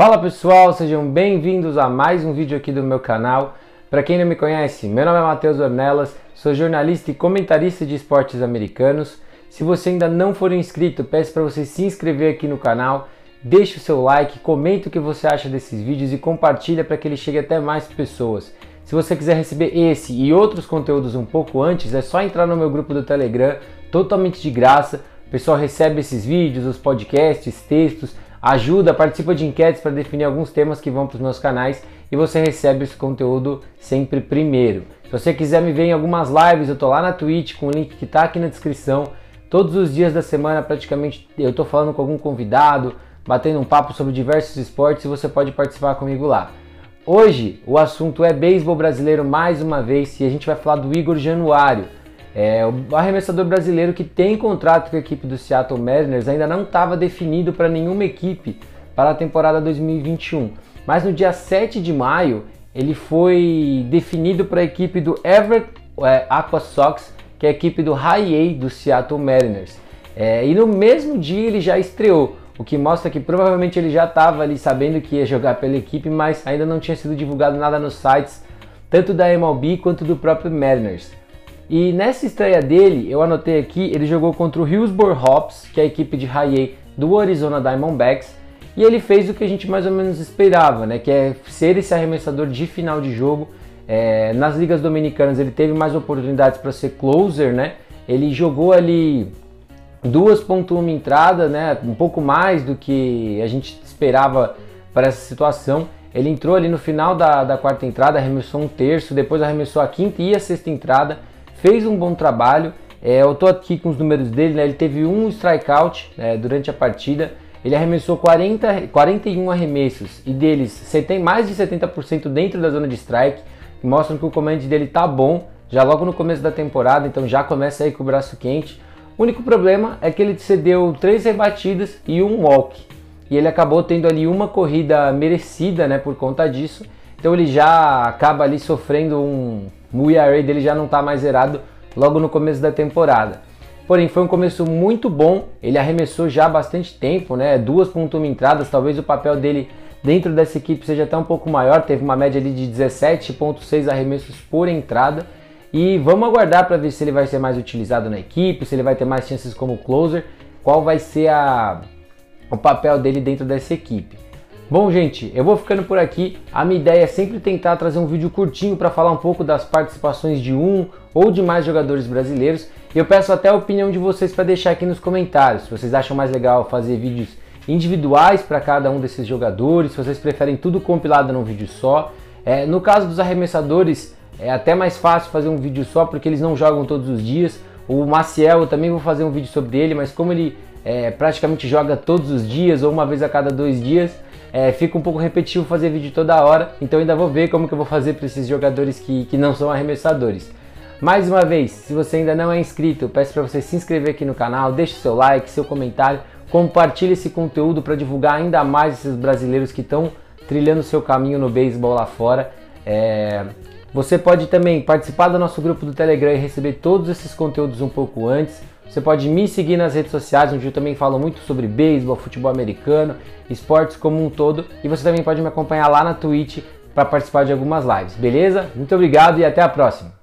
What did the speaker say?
Fala pessoal, sejam bem-vindos a mais um vídeo aqui do meu canal. Para quem não me conhece, meu nome é Matheus Ornelas, sou jornalista e comentarista de esportes americanos. Se você ainda não for inscrito, peço para você se inscrever aqui no canal, deixe o seu like, comente o que você acha desses vídeos e compartilha para que ele chegue até mais pessoas. Se você quiser receber esse e outros conteúdos um pouco antes, é só entrar no meu grupo do Telegram, totalmente de graça. O pessoal recebe esses vídeos, os podcasts, textos, ajuda, participa de enquetes para definir alguns temas que vão para os meus canais e você recebe esse conteúdo sempre primeiro. Se você quiser me ver em algumas lives, eu tô lá na Twitch com o link que está aqui na descrição. Todos os dias da semana, praticamente, eu tô falando com algum convidado, batendo um papo sobre diversos esportes e você pode participar comigo lá. Hoje o assunto é beisebol brasileiro mais uma vez e a gente vai falar do Igor Januário. É, o arremessador brasileiro que tem contrato com a equipe do Seattle Mariners ainda não estava definido para nenhuma equipe para a temporada 2021. Mas no dia 7 de maio ele foi definido para a equipe do Everett é, Aqua Sox, que é a equipe do High A do Seattle Mariners. É, e no mesmo dia ele já estreou, o que mostra que provavelmente ele já estava ali sabendo que ia jogar pela equipe, mas ainda não tinha sido divulgado nada nos sites, tanto da MLB quanto do próprio Mariners. E nessa estreia dele, eu anotei aqui, ele jogou contra o Hillsborough Hops, que é a equipe de A do Arizona Diamondbacks, e ele fez o que a gente mais ou menos esperava, né? Que é ser esse arremessador de final de jogo. É, nas ligas dominicanas ele teve mais oportunidades para ser closer, né? Ele jogou ali 2.1 entradas, né? Um pouco mais do que a gente esperava para essa situação. Ele entrou ali no final da, da quarta entrada, arremessou um terço, depois arremessou a quinta e a sexta entrada fez um bom trabalho. É, eu tô aqui com os números dele, né? ele teve um strikeout né, durante a partida, ele arremessou 40, 41 arremessos e deles você tem mais de 70% dentro da zona de strike, que mostram que o comando dele tá bom, já logo no começo da temporada, então já começa aí com o braço quente. O único problema é que ele cedeu três rebatidas e um walk. E ele acabou tendo ali uma corrida merecida, né, por conta disso. Então ele já acaba ali sofrendo um, o ERA dele já não está mais zerado logo no começo da temporada. Porém, foi um começo muito bom, ele arremessou já há bastante tempo, né? 2.1 entradas, talvez o papel dele dentro dessa equipe seja até um pouco maior, teve uma média ali de 17.6 arremessos por entrada. E vamos aguardar para ver se ele vai ser mais utilizado na equipe, se ele vai ter mais chances como closer, qual vai ser a, o papel dele dentro dessa equipe. Bom, gente, eu vou ficando por aqui. A minha ideia é sempre tentar trazer um vídeo curtinho para falar um pouco das participações de um ou de mais jogadores brasileiros. E eu peço até a opinião de vocês para deixar aqui nos comentários. Se vocês acham mais legal fazer vídeos individuais para cada um desses jogadores, se vocês preferem tudo compilado num vídeo só. É, no caso dos arremessadores, é até mais fácil fazer um vídeo só porque eles não jogam todos os dias. O Maciel, eu também vou fazer um vídeo sobre ele, mas como ele é, praticamente joga todos os dias ou uma vez a cada dois dias, é, fica um pouco repetitivo fazer vídeo toda hora, então ainda vou ver como que eu vou fazer para esses jogadores que, que não são arremessadores. Mais uma vez, se você ainda não é inscrito, peço para você se inscrever aqui no canal, deixe seu like, seu comentário, compartilhe esse conteúdo para divulgar ainda mais esses brasileiros que estão trilhando seu caminho no beisebol lá fora. É... Você pode também participar do nosso grupo do Telegram e receber todos esses conteúdos um pouco antes. Você pode me seguir nas redes sociais, onde eu também falo muito sobre beisebol, futebol americano, esportes como um todo. E você também pode me acompanhar lá na Twitch para participar de algumas lives, beleza? Muito obrigado e até a próxima!